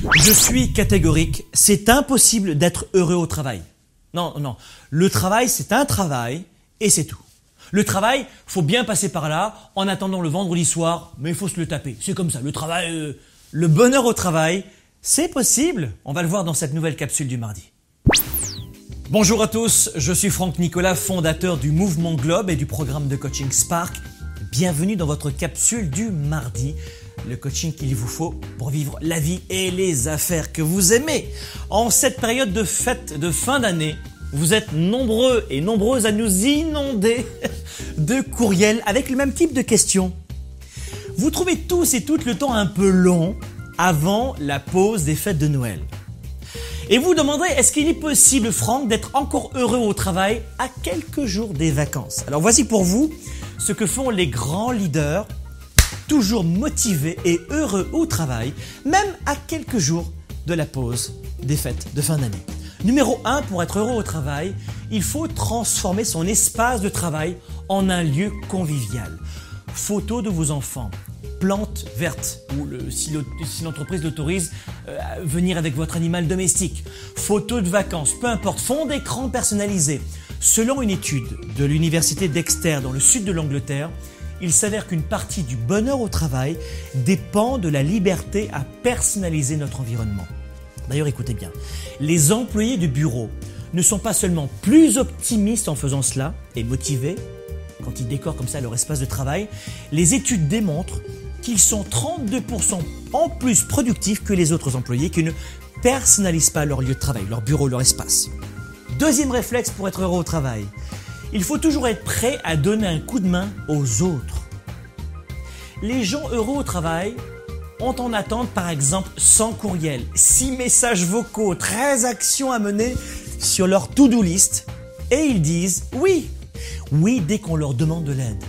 Je suis catégorique, c'est impossible d'être heureux au travail. Non, non, le travail c'est un travail et c'est tout. Le travail, faut bien passer par là en attendant le vendredi soir, mais il faut se le taper. C'est comme ça, le travail, euh, le bonheur au travail, c'est possible. On va le voir dans cette nouvelle capsule du mardi. Bonjour à tous, je suis Franck Nicolas, fondateur du Mouvement Globe et du programme de coaching Spark. Bienvenue dans votre capsule du mardi, le coaching qu'il vous faut pour vivre la vie et les affaires que vous aimez. En cette période de fête de fin d'année, vous êtes nombreux et nombreuses à nous inonder de courriels avec le même type de questions. Vous trouvez tous et toutes le temps un peu long avant la pause des fêtes de Noël. Et vous demanderez, est-ce qu'il est possible, Franck, d'être encore heureux au travail à quelques jours des vacances? Alors voici pour vous ce que font les grands leaders, toujours motivés et heureux au travail, même à quelques jours de la pause des fêtes de fin d'année. Numéro 1, pour être heureux au travail, il faut transformer son espace de travail en un lieu convivial. Photos de vos enfants, plantes vertes, ou si l'entreprise l'autorise, euh, venir avec votre animal domestique, photos de vacances, peu importe, fond d'écran personnalisé. Selon une étude de l'université d'Exeter dans le sud de l'Angleterre, il s'avère qu'une partie du bonheur au travail dépend de la liberté à personnaliser notre environnement. D'ailleurs, écoutez bien, les employés du bureau ne sont pas seulement plus optimistes en faisant cela et motivés quand ils décorent comme ça leur espace de travail, les études démontrent qu'ils sont 32% en plus productifs que les autres employés qui ne personnalisent pas leur lieu de travail, leur bureau, leur espace. Deuxième réflexe pour être heureux au travail, il faut toujours être prêt à donner un coup de main aux autres. Les gens heureux au travail ont en attente par exemple 100 courriels, 6 messages vocaux, 13 actions à mener sur leur to-do list et ils disent oui, oui dès qu'on leur demande de l'aide.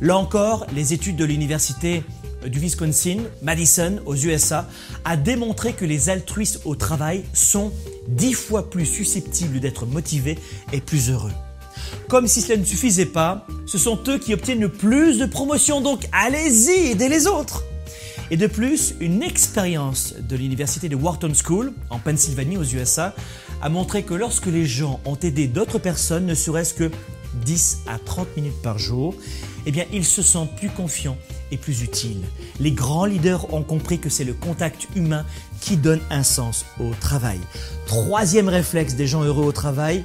Là encore, les études de l'université du Wisconsin, Madison, aux USA, a démontré que les altruistes au travail sont dix fois plus susceptibles d'être motivés et plus heureux. Comme si cela ne suffisait pas, ce sont eux qui obtiennent le plus de promotions, donc allez-y, aidez les autres. Et de plus, une expérience de l'université de Wharton School, en Pennsylvanie aux USA, a montré que lorsque les gens ont aidé d'autres personnes, ne serait-ce que 10 à 30 minutes par jour, eh bien, ils se sentent plus confiants et plus utiles. Les grands leaders ont compris que c'est le contact humain qui donne un sens au travail. Troisième réflexe des gens heureux au travail,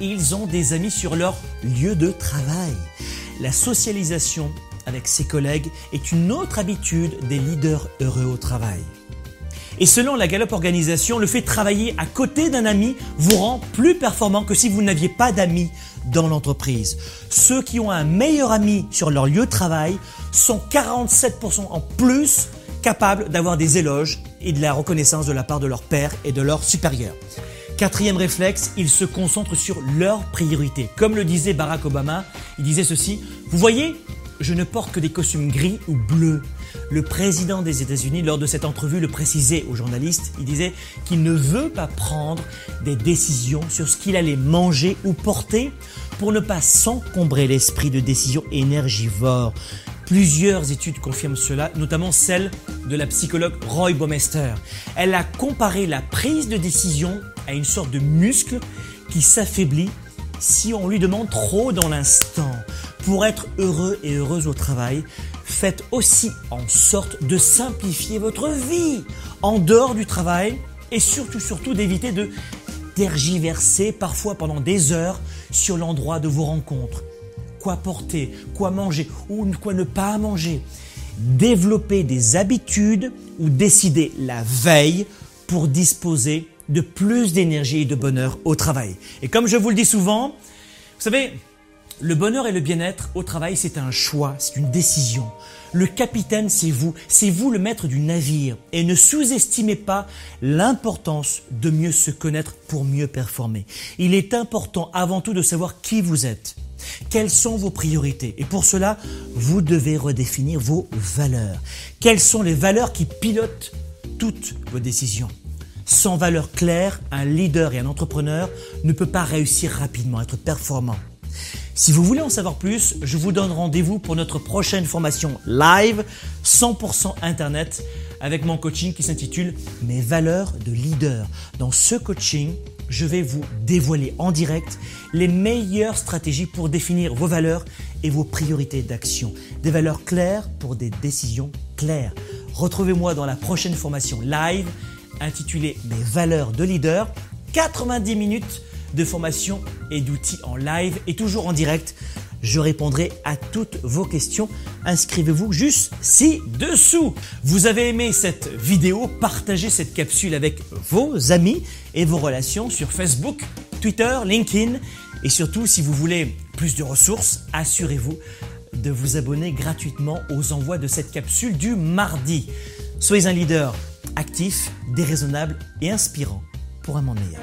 ils ont des amis sur leur lieu de travail. La socialisation avec ses collègues est une autre habitude des leaders heureux au travail. Et selon la Gallup Organisation, le fait de travailler à côté d'un ami vous rend plus performant que si vous n'aviez pas d'amis dans l'entreprise. Ceux qui ont un meilleur ami sur leur lieu de travail sont 47% en plus capables d'avoir des éloges et de la reconnaissance de la part de leur père et de leurs supérieurs. Quatrième réflexe, ils se concentrent sur leurs priorités. Comme le disait Barack Obama, il disait ceci, vous voyez, je ne porte que des costumes gris ou bleus. Le président des États-Unis, lors de cette entrevue, le précisait aux journalistes. Il disait qu'il ne veut pas prendre des décisions sur ce qu'il allait manger ou porter pour ne pas s'encombrer l'esprit de décisions énergivores. Plusieurs études confirment cela, notamment celle de la psychologue Roy Baumeister. Elle a comparé la prise de décision à une sorte de muscle qui s'affaiblit si on lui demande trop dans l'instant. Pour être heureux et heureuse au travail, faites aussi en sorte de simplifier votre vie en dehors du travail et surtout, surtout d'éviter de tergiverser parfois pendant des heures sur l'endroit de vos rencontres. Quoi porter, quoi manger ou quoi ne pas manger. Développer des habitudes ou décider la veille pour disposer de plus d'énergie et de bonheur au travail. Et comme je vous le dis souvent, vous savez, le bonheur et le bien-être au travail, c'est un choix, c'est une décision. Le capitaine, c'est vous, c'est vous le maître du navire. Et ne sous-estimez pas l'importance de mieux se connaître pour mieux performer. Il est important avant tout de savoir qui vous êtes. Quelles sont vos priorités? Et pour cela, vous devez redéfinir vos valeurs. Quelles sont les valeurs qui pilotent toutes vos décisions? Sans valeurs claires, un leader et un entrepreneur ne peut pas réussir rapidement, être performant. Si vous voulez en savoir plus, je vous donne rendez-vous pour notre prochaine formation live 100% Internet avec mon coaching qui s'intitule Mes valeurs de leader. Dans ce coaching, je vais vous dévoiler en direct les meilleures stratégies pour définir vos valeurs et vos priorités d'action. Des valeurs claires pour des décisions claires. Retrouvez-moi dans la prochaine formation live intitulée Mes valeurs de leader. 90 minutes de formation et d'outils en live et toujours en direct. Je répondrai à toutes vos questions. Inscrivez-vous juste ci-dessous. Vous avez aimé cette vidéo Partagez cette capsule avec vos amis et vos relations sur Facebook, Twitter, LinkedIn. Et surtout, si vous voulez plus de ressources, assurez-vous de vous abonner gratuitement aux envois de cette capsule du mardi. Soyez un leader actif, déraisonnable et inspirant pour un monde meilleur.